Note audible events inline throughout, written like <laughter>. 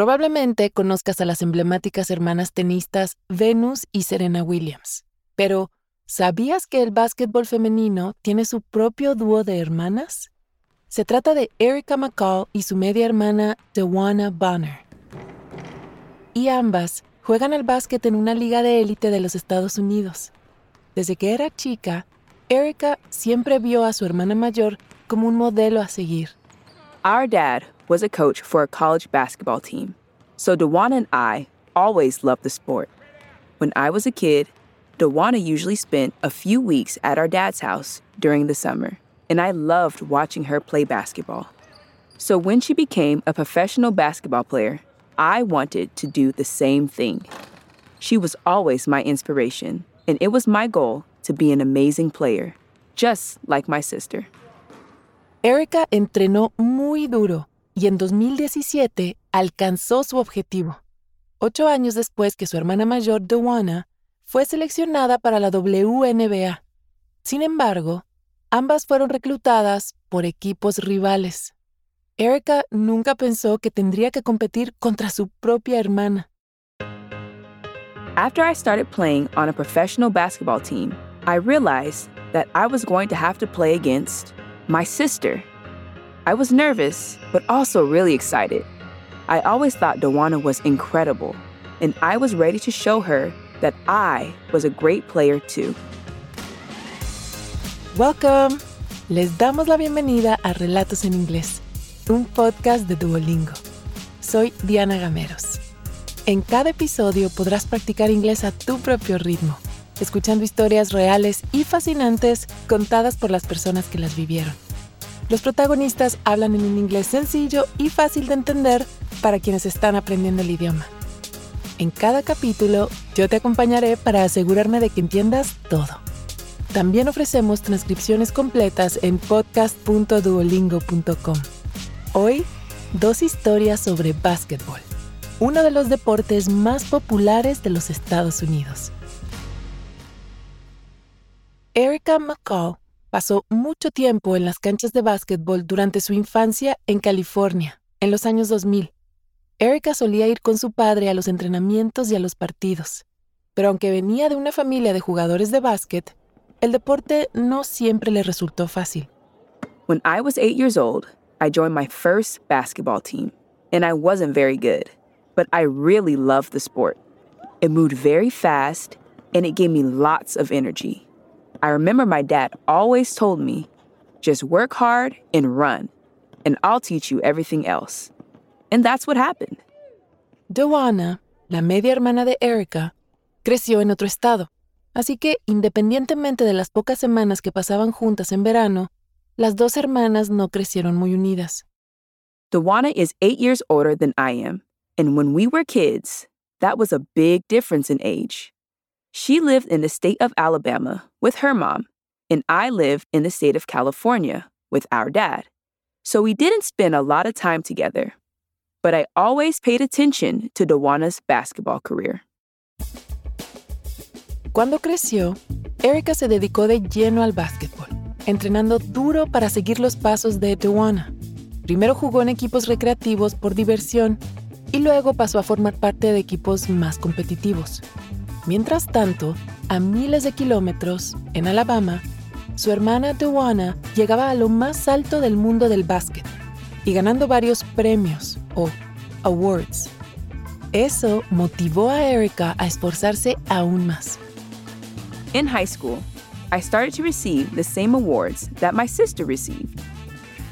Probablemente conozcas a las emblemáticas hermanas tenistas Venus y Serena Williams. Pero, ¿sabías que el básquetbol femenino tiene su propio dúo de hermanas? Se trata de Erica McCall y su media hermana Dewana Bonner. Y ambas juegan al básquet en una liga de élite de los Estados Unidos. Desde que era chica, Erica siempre vio a su hermana mayor como un modelo a seguir. Our dad was a coach for a college basketball team, so DeWanna and I always loved the sport. When I was a kid, DeWanna usually spent a few weeks at our dad's house during the summer, and I loved watching her play basketball. So when she became a professional basketball player, I wanted to do the same thing. She was always my inspiration, and it was my goal to be an amazing player, just like my sister. Erica entrenó muy duro y en 2017 alcanzó su objetivo. Ocho años después que su hermana mayor, Dewana, fue seleccionada para la WNBA. Sin embargo, ambas fueron reclutadas por equipos rivales. Erica nunca pensó que tendría que competir contra su propia hermana. After I started playing on a professional basketball team, I realized that I was going to have to play against my sister. I was nervous, but also really excited. I always thought DeWanna was incredible, and I was ready to show her that I was a great player too. Welcome. Les damos la bienvenida a Relatos en Inglés, un podcast de Duolingo. Soy Diana Gameros. En cada episodio podrás practicar inglés a tu propio ritmo escuchando historias reales y fascinantes contadas por las personas que las vivieron. Los protagonistas hablan en un inglés sencillo y fácil de entender para quienes están aprendiendo el idioma. En cada capítulo yo te acompañaré para asegurarme de que entiendas todo. También ofrecemos transcripciones completas en podcast.duolingo.com. Hoy, dos historias sobre básquetbol, uno de los deportes más populares de los Estados Unidos. Erica McCall pasó mucho tiempo en las canchas de básquetbol durante su infancia en California, en los años 2000. Erica solía ir con su padre a los entrenamientos y a los partidos, pero aunque venía de una familia de jugadores de básquet, el deporte no siempre le resultó fácil. When I was eight years old, I joined my first basketball team, and I wasn't very good, but I really loved the sport. It moved very fast, and it gave me lots of energy. I remember my dad always told me, just work hard and run, and I'll teach you everything else. And that's what happened. DeWanna, la media hermana de Erica, creció en otro estado, así que independientemente de las pocas semanas que pasaban juntas en verano, las dos hermanas no crecieron muy unidas. DeWanna is eight years older than I am, and when we were kids, that was a big difference in age. She lived in the state of Alabama with her mom, and I lived in the state of California with our dad. So we didn't spend a lot of time together. But I always paid attention to DeWanna's basketball career. Cuando creció, Erica se dedicó de lleno al básquetbol, entrenando duro para seguir los pasos de DeWanna. Primero jugó en equipos recreativos por diversión y luego pasó a formar parte de equipos más competitivos. Mientras tanto, a miles de kilómetros, en Alabama, su hermana Dewana llegaba a lo más alto del mundo del básquet y ganando varios premios o awards. Eso motivó a Erica a esforzarse aún más. In high school, I started to receive the same awards that my sister received.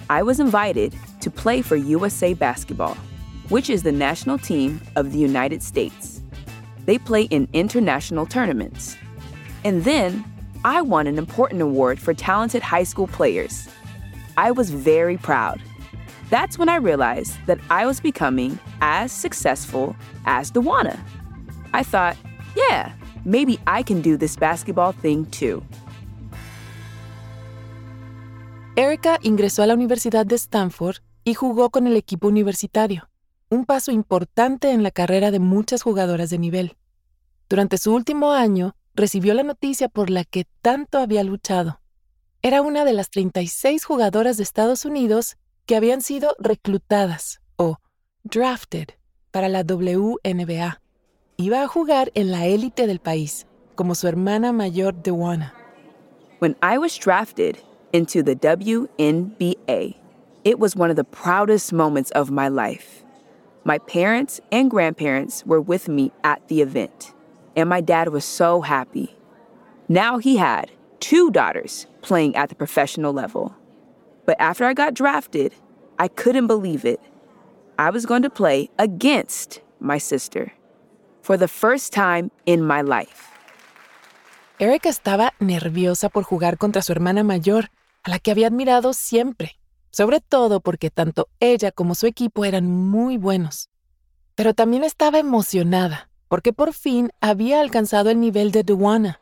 I was invited to play for USA Basketball, which is the national team of the United States. They play in international tournaments. And then I won an important award for talented high school players. I was very proud. That's when I realized that I was becoming as successful as DeWanna. I thought, yeah, maybe I can do this basketball thing too. Erica ingresó a la Universidad de Stanford y jugó con el equipo universitario, un paso importante en la carrera de muchas jugadoras de nivel. Durante su último año, recibió la noticia por la que tanto había luchado. Era una de las 36 jugadoras de Estados Unidos que habían sido reclutadas o drafted para la WNBA. Iba a jugar en la élite del país, como su hermana mayor Dewana. When I was drafted into the WNBA, it was one of the proudest moments of my life. My parents and grandparents were with me at the event, and my dad was so happy. Now he had two daughters playing at the professional level. But after I got drafted, I couldn't believe it. I was going to play against my sister for the first time in my life. Erica estaba nerviosa por jugar contra su hermana mayor, a la que había admirado siempre, sobre todo porque tanto ella como su equipo eran muy buenos. Pero también estaba emocionada, porque por fin había alcanzado el nivel de Duana.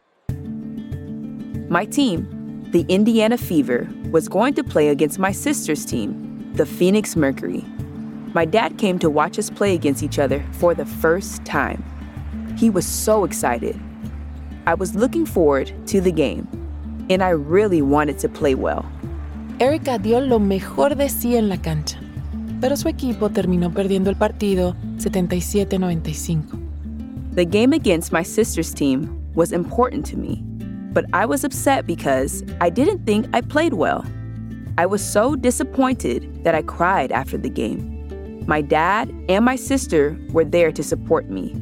My team, the Indiana Fever, was going to play against my sister's team, the Phoenix Mercury. My dad came to watch us play against each other for the first time. He was so excited. I was looking forward to the game, and I really wanted to play well. Erica dio lo mejor de sí en la cancha, pero su equipo terminó perdiendo el partido 77-95. The game against my sister's team was important to me but I was upset because I didn't think I played well. I was so disappointed that I cried after the game. My dad and my sister were there to support me.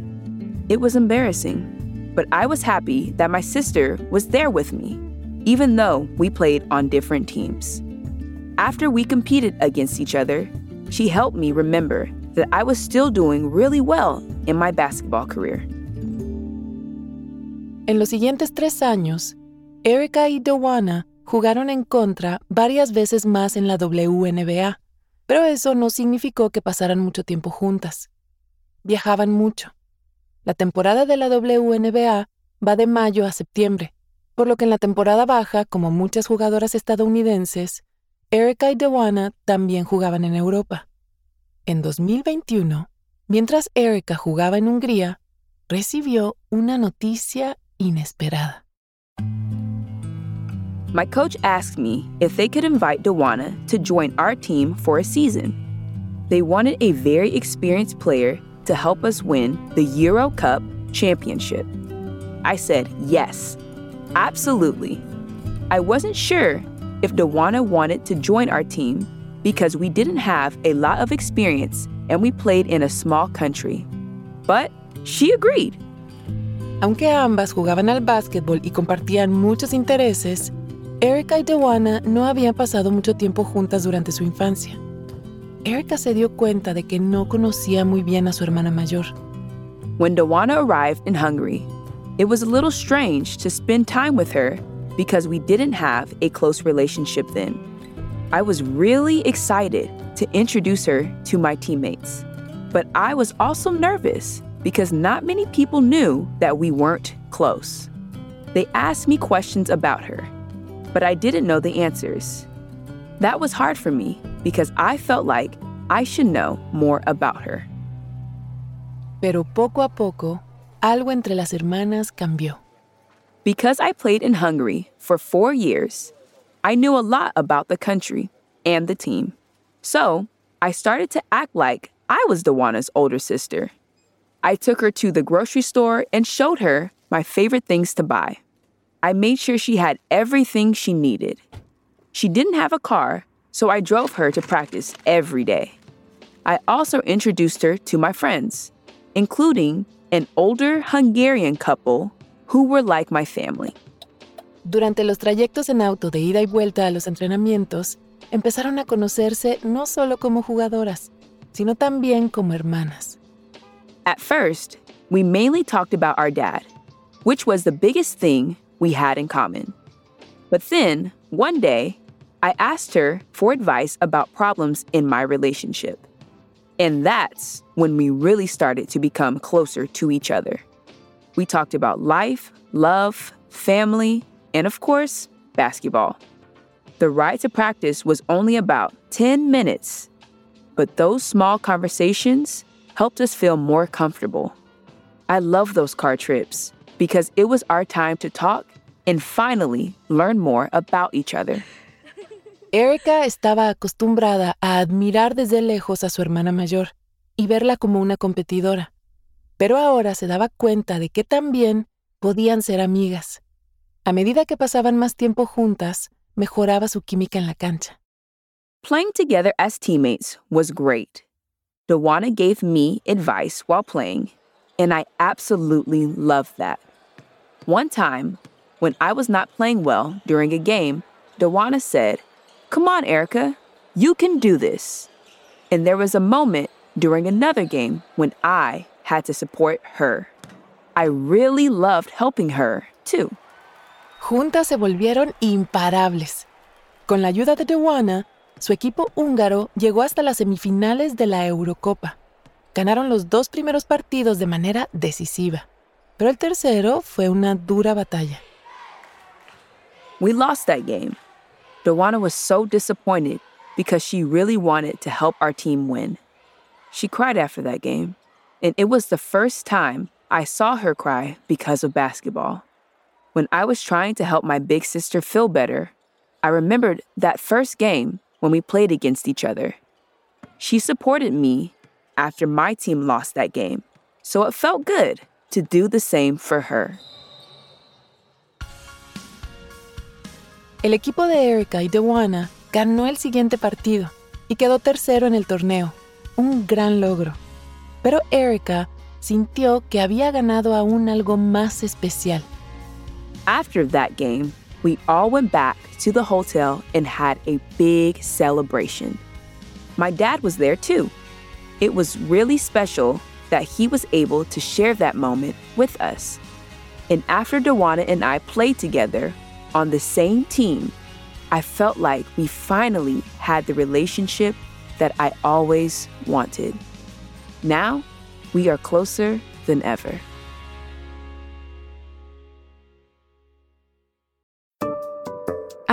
It was embarrassing, but I was happy that my sister was there with me, even though we played on different teams. After we competed against each other, she helped me remember that I was still doing really well in my basketball career. En los siguientes tres años, Erica y Dewana jugaron en contra varias veces más en la WNBA, pero eso no significó que pasaran mucho tiempo juntas. Viajaban mucho. La temporada de la WNBA va de mayo a septiembre, por lo que en la temporada baja, como muchas jugadoras estadounidenses, Erica y Dewana también jugaban en Europa. En 2021, mientras Erica jugaba en Hungría, recibió una noticia inesperada. My coach asked me if they could invite DeWanna to join our team for a season. They wanted a very experienced player to help us win the Euro Cup championship. I said yes, absolutely. I wasn't sure if DeWanna wanted to join our team because we didn't have a lot of experience and we played in a small country. But she agreed. Aunque ambas jugaban al básquetbol y compartían muchos intereses, Erica y DeWanna no habían pasado mucho tiempo juntas durante su infancia. Erica se dio cuenta de que no conocía muy bien a su hermana mayor. When DeWanna arrived in Hungary, it was a little strange to spend time with her because we didn't have a close relationship then. I was really excited to introduce her to my teammates, but I was also nervous because not many people knew that we weren't close. They asked me questions about her, but I didn't know the answers. That was hard for me because I felt like I should know more about her. Pero poco a poco, algo entre las hermanas cambió. Because I played in Hungary for four years, I knew a lot about the country and the team. So I started to act like I was DeWanna's older sister. I took her to the grocery store and showed her my favorite things to buy. I made sure she had everything she needed. She didn't have a car, so I drove her to practice every day. I also introduced her to my friends, including an older Hungarian couple who were like my family. Durante los trayectos en auto de ida y vuelta a los entrenamientos, empezaron a conocerse no solo como jugadoras, sino también como hermanas. At first, we mainly talked about our dad, which was the biggest thing we had in common. But then, one day, I asked her for advice about problems in my relationship. And that's when we really started to become closer to each other. We talked about life, love, family, and of course, basketball. The ride to practice was only about 10 minutes, but those small conversations helped us feel more comfortable. I love those car trips because it was our time to talk and finally learn more about each other. <laughs> Erica estaba acostumbrada a admirar desde lejos a su hermana mayor, y verla como una competidora, pero ahora se daba cuenta de que también podían ser amigas. A medida que pasaban más tiempo juntas, mejoraba su química en la cancha. Playing together as teammates was great. DeWanna gave me advice while playing, and I absolutely loved that. One time, when I was not playing well during a game, DeWanna said, Come on, Erica, you can do this. And there was a moment during another game when I had to support her. I really loved helping her, too. Juntas se volvieron imparables. Con la ayuda de Dewana, su equipo húngaro llegó hasta las semifinales de la Eurocopa. Ganaron los dos primeros partidos de manera decisiva, pero el tercero fue una dura batalla. We lost that game. Dewana was so disappointed because she really wanted to help our team win. She cried after that game, and it was the first time I saw her cry because of basketball. When I was trying to help my big sister feel better, I remembered that first game when we played against each other. She supported me after my team lost that game, so it felt good to do the same for her. El equipo de Erica y DeWanna ganó el siguiente partido y quedó tercero en el torneo, un gran logro. Pero Erica sintió que había ganado aún algo más especial. After that game, we all went back to the hotel and had a big celebration. My dad was there too. It was really special that he was able to share that moment with us. And after DeWanna and I played together, on the same team, I felt like we finally had the relationship that I always wanted. Now, we are closer than ever.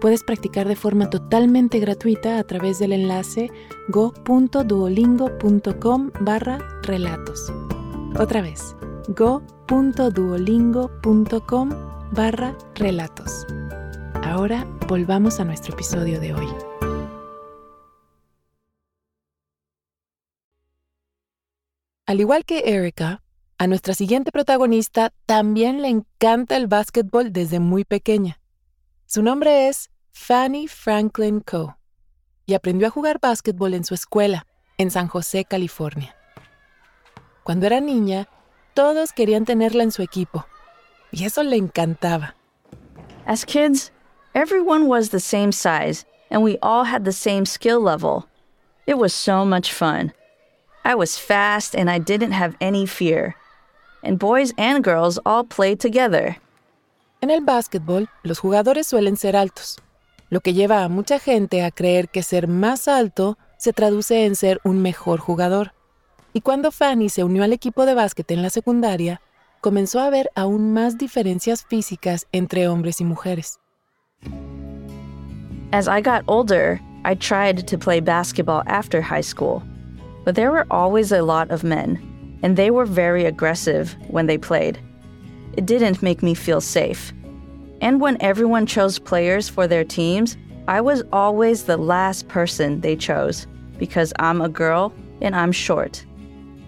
puedes practicar de forma totalmente gratuita a través del enlace go.duolingo.com barra relatos. Otra vez, go.duolingo.com barra relatos. Ahora volvamos a nuestro episodio de hoy. Al igual que Erica, a nuestra siguiente protagonista también le encanta el básquetbol desde muy pequeña. Su nombre es Fanny Franklin Coe y aprendió a jugar básquetbol en su escuela, en San José, California. Cuando era niña, todos querían tenerla en su equipo, y eso le encantaba. As kids, everyone was the same size, and we all had the same skill level. It was so much fun. I was fast and I didn't have any fear. And boys and girls all played together. En el básquetbol, los jugadores suelen ser altos, lo que lleva a mucha gente a creer que ser más alto se traduce en ser un mejor jugador. Y cuando Fanny se unió al equipo de básquet en la secundaria, comenzó a ver aún más diferencias físicas entre hombres y mujeres. As I got older, I tried to play basketball after high school, but there were always a lot of men, and they were very aggressive when they played. It didn't make me feel safe. And when everyone chose players for their teams, I was always the last person they chose because I'm a girl and I'm short.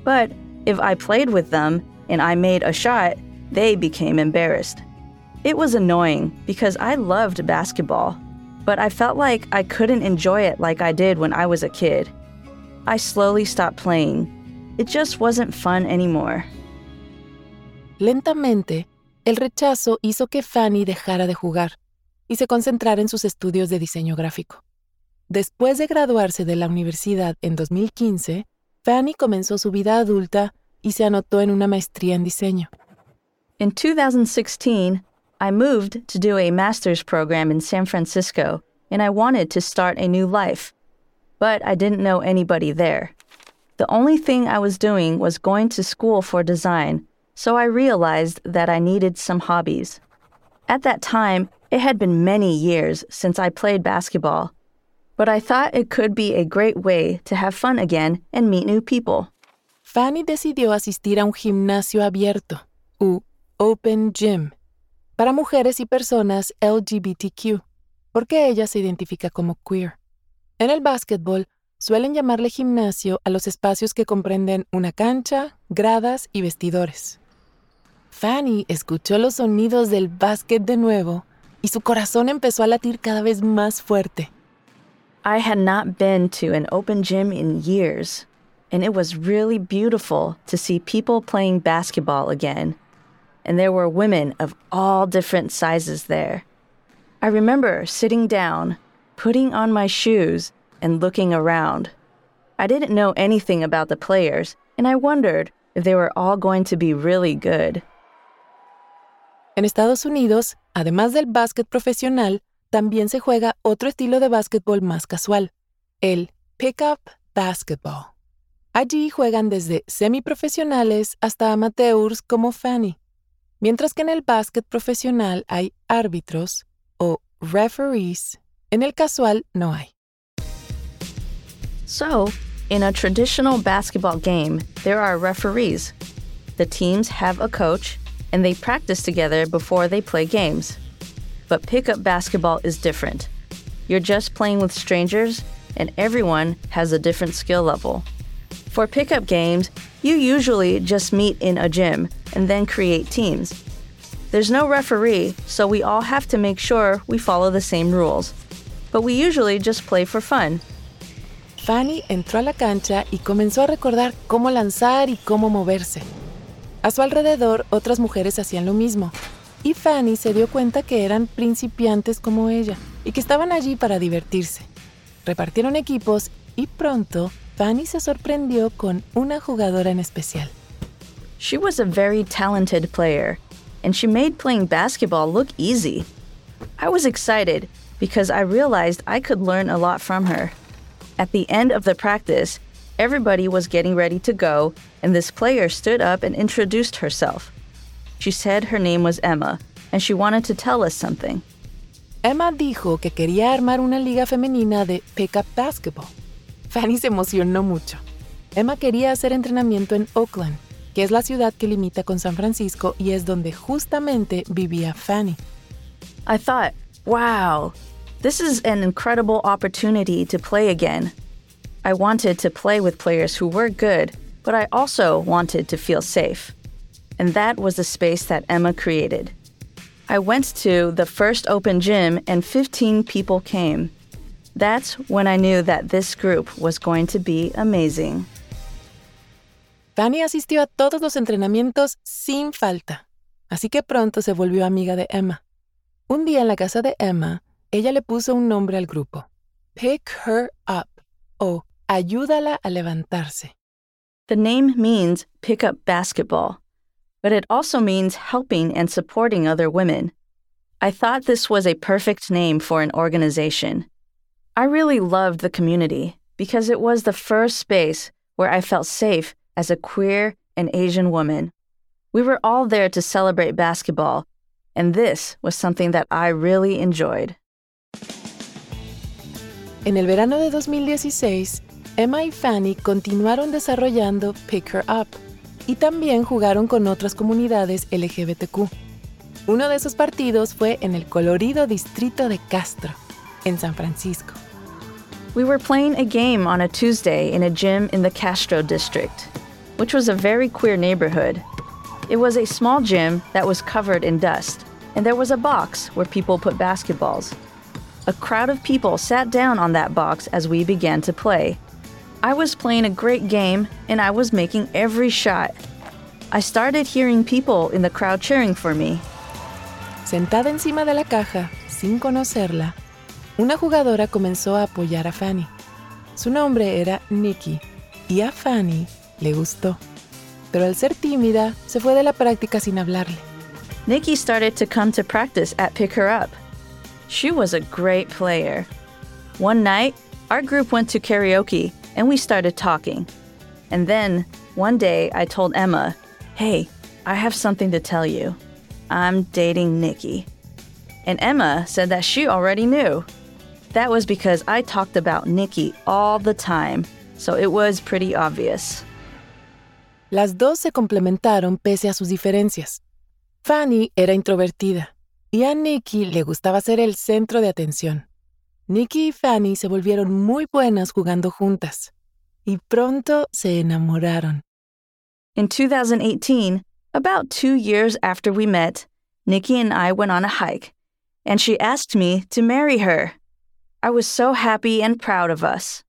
But if I played with them and I made a shot, they became embarrassed. It was annoying because I loved basketball, but I felt like I couldn't enjoy it like I did when I was a kid. I slowly stopped playing. It just wasn't fun anymore. Lentamente, el rechazo hizo que Fanny dejara de jugar y se concentrara en sus estudios de diseño gráfico. Después de graduarse de la universidad en 2015, Fanny comenzó su vida adulta y se anotó en una maestría en diseño. In 2016, I moved to do a master's program in San Francisco, and I wanted to start a new life. But I didn't know anybody there. The only thing I was doing was going to school for design, so I realized that I needed some hobbies. At that time, it had been many years since I played basketball, but I thought it could be a great way to have fun again and meet new people. Fanny decidió asistir a un gimnasio abierto, u Open Gym, para mujeres y personas LGBTQ, porque ella se identifica como queer. En el básquetbol, suelen llamarle gimnasio a los espacios que comprenden una cancha, gradas y vestidores. Fanny escuchó los sonidos del básquet de nuevo y su corazón empezó a latir cada vez más fuerte. I had not been to an open gym in years, and it was really beautiful to see people playing basketball again. And there were women of all different sizes there. I remember sitting down, putting on my shoes, and looking around. I didn't know anything about the players, and I wondered if they were all going to be really good. En Estados Unidos, además del básquet profesional, también se juega otro estilo de básquetbol más casual, el pickup basketball. Allí juegan desde semiprofesionales hasta amateurs como Fanny, mientras que en el básquet profesional hay árbitros o referees, en el casual no hay. So, in a traditional basketball game, there are referees. The teams have a coach and they practice together before they play games. But pickup basketball is different. You're just playing with strangers, and everyone has a different skill level. For pickup games, you usually just meet in a gym and then create teams. There's no referee, so we all have to make sure we follow the same rules. But we usually just play for fun. Fanny entró a la cancha y comenzó a recordar cómo lanzar y cómo moverse. A su alrededor otras mujeres hacían lo mismo, y Fanny se dio cuenta que eran principiantes como ella y que estaban allí para divertirse. Repartieron equipos y pronto Fanny se sorprendió con una jugadora en especial. She was a very talented player, and she made playing basketball look easy. I was excited because I realized I could learn a lot from her. At the end of the practice, Everybody was getting ready to go, and this player stood up and introduced herself. She said her name was Emma, and she wanted to tell us something. Emma dijo que quería armar una liga femenina de pickup basketball. Fanny se emocionó mucho. Emma quería hacer entrenamiento en Oakland, que es la ciudad que limita con San Francisco y es donde justamente vivía Fanny. I thought, wow, this is an incredible opportunity to play again. I wanted to play with players who were good, but I also wanted to feel safe. And that was the space that Emma created. I went to the first open gym and 15 people came. That's when I knew that this group was going to be amazing. Fanny asistió a todos los entrenamientos sin falta, así que pronto se volvió amiga de Emma. Un día en la casa de Emma, ella le puso un nombre al grupo, Pick Her Up, o Ayúdala a levantarse. The name means pick up basketball, but it also means helping and supporting other women. I thought this was a perfect name for an organization. I really loved the community because it was the first space where I felt safe as a queer and Asian woman. We were all there to celebrate basketball, and this was something that I really enjoyed. En el verano de 2016, Emma y Fanny continuaron desarrollando Pick Her Up y también jugaron con otras comunidades LGBTQ. Uno de esos partidos fue en el colorido distrito de Castro, en San Francisco. We were playing a game on a Tuesday in a gym in the Castro district, which was a very queer neighborhood. It was a small gym that was covered in dust, and there was a box where people put basketballs. A crowd of people sat down on that box as we began to play. I was playing a great game and I was making every shot. I started hearing people in the crowd cheering for me. Sentada encima de la caja, sin conocerla, una jugadora comenzó a apoyar a Fanny. Su nombre era Nikki y a Fanny le gustó. Pero al ser tímida, se fue de la práctica sin hablarle. Nikki started to come to practice at Pick Her Up. She was a great player. One night, our group went to karaoke and we started talking. And then one day I told Emma, Hey, I have something to tell you. I'm dating Nikki. And Emma said that she already knew. That was because I talked about Nikki all the time, so it was pretty obvious. Las dos se complementaron pese a sus diferencias. Fanny era introvertida y a Nikki le gustaba ser el centro de atención. Nikki y Fanny se volvieron muy buenas jugando juntas y pronto se enamoraron. In 2018, about two years after we met, Nikki and I went on a hike, and she asked me to marry her. I was so happy and proud of us.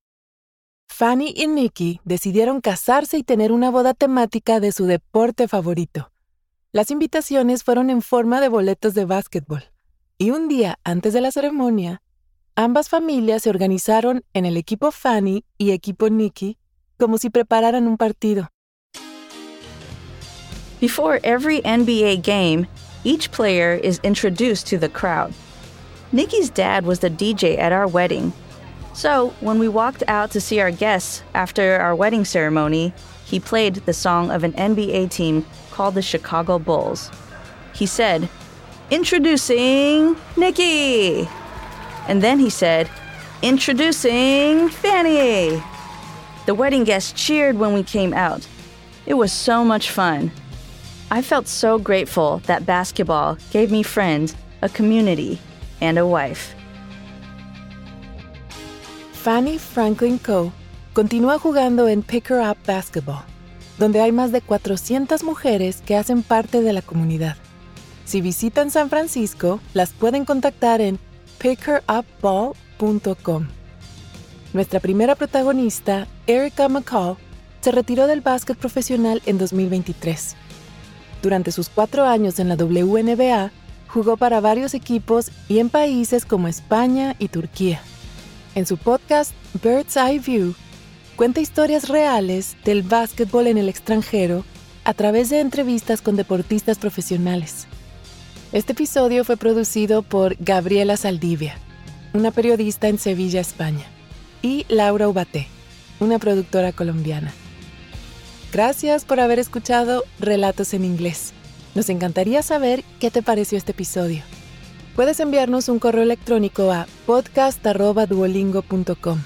Fanny y Nikki decidieron casarse y tener una boda temática de su deporte favorito. Las invitaciones fueron en forma de boletos de básquetbol. Y un día antes de la ceremonia, ambas familias se organizaron en el equipo Fanny y equipo Nikki como si prepararan un partido. Before every NBA game, each player is introduced to the crowd. Nikki's dad was the DJ at our wedding. So, when we walked out to see our guests after our wedding ceremony, he played the song of an NBA team called the Chicago Bulls. He said, Introducing Nikki! And then he said, Introducing Fanny! The wedding guests cheered when we came out. It was so much fun. I felt so grateful that basketball gave me friends, a community, and a wife. Fanny Franklin Co. continúa jugando en Pick Her Up Basketball, donde hay más de 400 mujeres que hacen parte de la comunidad. Si visitan San Francisco, las pueden contactar en pickerupball.com. Nuestra primera protagonista, Erica McCall, se retiró del básquet profesional en 2023. Durante sus cuatro años en la WNBA, jugó para varios equipos y en países como España y Turquía. En su podcast Bird's Eye View, cuenta historias reales del básquetbol en el extranjero a través de entrevistas con deportistas profesionales. Este episodio fue producido por Gabriela Saldivia, una periodista en Sevilla, España, y Laura Ubaté, una productora colombiana. Gracias por haber escuchado Relatos en Inglés. Nos encantaría saber qué te pareció este episodio. Puedes enviarnos un correo electrónico a podcast.duolingo.com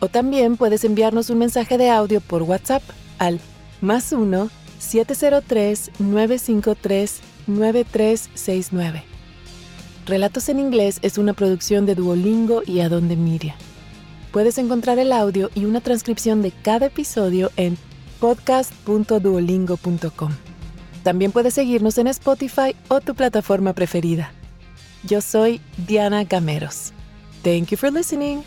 o también puedes enviarnos un mensaje de audio por WhatsApp al más 1 703 953 9369. Relatos en inglés es una producción de Duolingo y Adonde Miria. Puedes encontrar el audio y una transcripción de cada episodio en podcast.duolingo.com. También puedes seguirnos en Spotify o tu plataforma preferida. Yo soy Diana Gameros. Thank you for listening.